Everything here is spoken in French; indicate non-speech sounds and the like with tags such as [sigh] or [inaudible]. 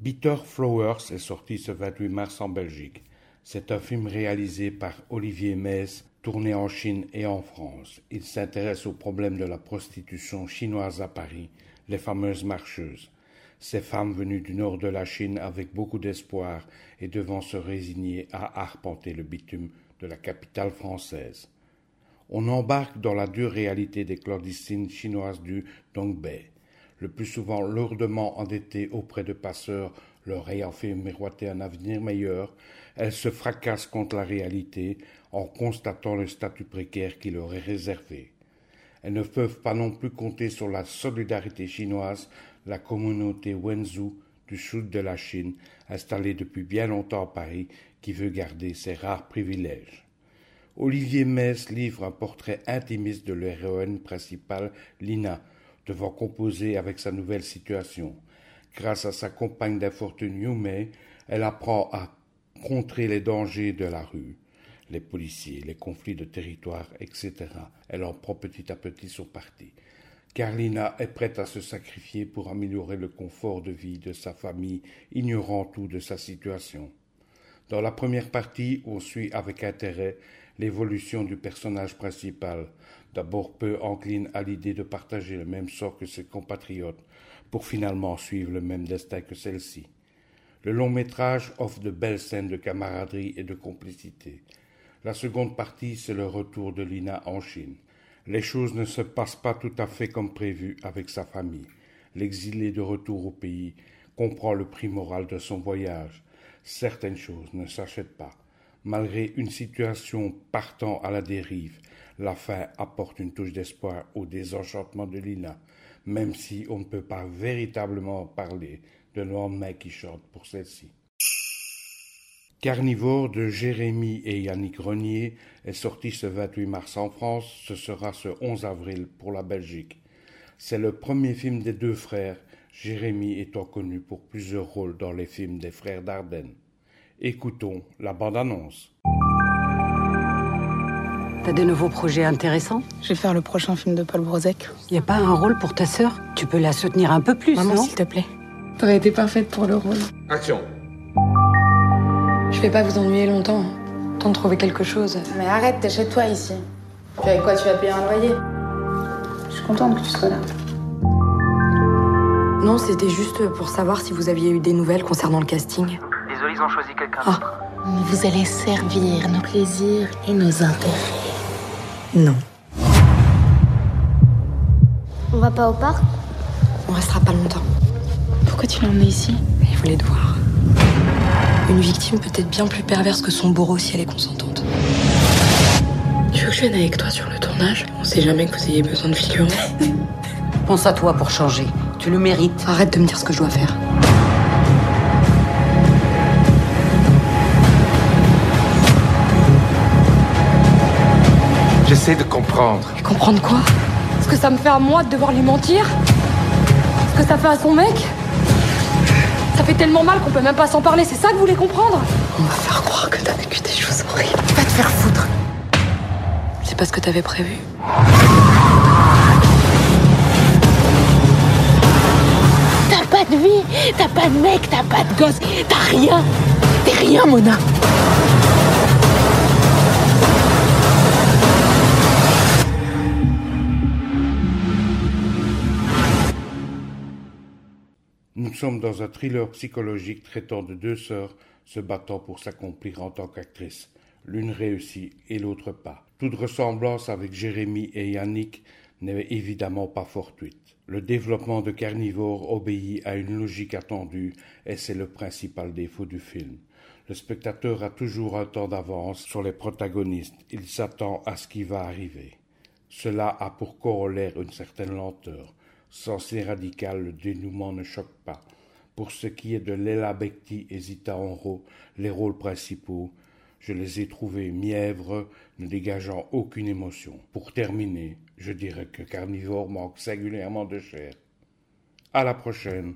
Bitter Flowers est sorti ce 28 mars en Belgique. C'est un film réalisé par Olivier Metz, tourné en Chine et en France. Il s'intéresse au problème de la prostitution chinoise à Paris, les fameuses marcheuses. Ces femmes venues du nord de la Chine avec beaucoup d'espoir et devant se résigner à arpenter le bitume de la capitale française. On embarque dans la dure réalité des clandestines chinoises du Dongbei le plus souvent lourdement endettées auprès de passeurs leur ayant fait miroiter un avenir meilleur, elles se fracassent contre la réalité en constatant le statut précaire qui leur est réservé. Elles ne peuvent pas non plus compter sur la solidarité chinoise, la communauté Wenzhou du sud de la Chine, installée depuis bien longtemps à Paris, qui veut garder ses rares privilèges. Olivier Metz livre un portrait intimiste de l'héroïne principale, Lina, devant composer avec sa nouvelle situation. Grâce à sa compagne d'infortune Yumei, elle apprend à contrer les dangers de la rue, les policiers, les conflits de territoire, etc. Elle en prend petit à petit son parti. Carlina est prête à se sacrifier pour améliorer le confort de vie de sa famille, ignorant tout de sa situation. Dans la première partie, on suit avec intérêt l'évolution du personnage principal, d'abord peu encline à l'idée de partager le même sort que ses compatriotes, pour finalement suivre le même destin que celle-ci. Le long métrage offre de belles scènes de camaraderie et de complicité. La seconde partie, c'est le retour de Lina en Chine. Les choses ne se passent pas tout à fait comme prévu avec sa famille. L'exilé de retour au pays comprend le prix moral de son voyage. Certaines choses ne s'achètent pas. Malgré une situation partant à la dérive, la fin apporte une touche d'espoir au désenchantement de Lina, même si on ne peut pas véritablement parler de lendemain qui chante pour celle-ci. Carnivore de Jérémy et Yannick Renier est sorti ce 28 mars en France, ce sera ce 11 avril pour la Belgique. C'est le premier film des deux frères, Jérémy étant connu pour plusieurs rôles dans les films des frères Dardenne. Écoutons la bande-annonce. T'as de nouveaux projets intéressants? Je vais faire le prochain film de Paul Brozek. Y a pas un rôle pour ta sœur? Tu peux la soutenir un peu plus, Maman, non? s'il te plaît. T'aurais été parfaite pour le rôle. Action Je vais pas vous ennuyer longtemps. Temps de trouver quelque chose. Mais arrête, t'es chez toi ici. Puis avec quoi tu vas payer un loyer? Je suis contente que tu sois là. Non, c'était juste pour savoir si vous aviez eu des nouvelles concernant le casting. Ils ont choisi quelqu'un d'autre. Vous allez servir nos plaisirs et nos intérêts. Non. On va pas au parc On restera pas longtemps. Pourquoi tu l'as emmené ici? Il voulait te voir. Une victime peut être bien plus perverse que son bourreau si elle est consentante. Tu veux que je vienne avec toi sur le tournage? On sait jamais que vous ayez besoin de figurants. [laughs] Pense à toi pour changer. Tu le mérites. Arrête de me dire ce que je dois faire. J'essaie de comprendre. Et comprendre quoi? Ce que ça me fait à moi de devoir lui mentir? Ce que ça fait à son mec? Ça fait tellement mal qu'on peut même pas s'en parler, c'est ça que vous voulez comprendre? On va faire croire que t'as vécu des choses horribles. Va te faire foutre C'est pas ce que t'avais prévu. T'as pas de vie, t'as pas de mec, t'as pas de gosse, t'as rien. T'es rien, Mona. Nous sommes dans un thriller psychologique traitant de deux sœurs se battant pour s'accomplir en tant qu'actrices. L'une réussit et l'autre pas. Toute ressemblance avec Jérémy et Yannick n'est évidemment pas fortuite. Le développement de Carnivore obéit à une logique attendue et c'est le principal défaut du film. Le spectateur a toujours un temps d'avance sur les protagonistes. Il s'attend à ce qui va arriver. Cela a pour corollaire une certaine lenteur. Censé radical, le dénouement ne choque pas. Pour ce qui est de Léla Bekti et Zita Enro, les rôles principaux, je les ai trouvés mièvres, ne dégageant aucune émotion. Pour terminer, je dirais que Carnivore manque singulièrement de chair. À la prochaine.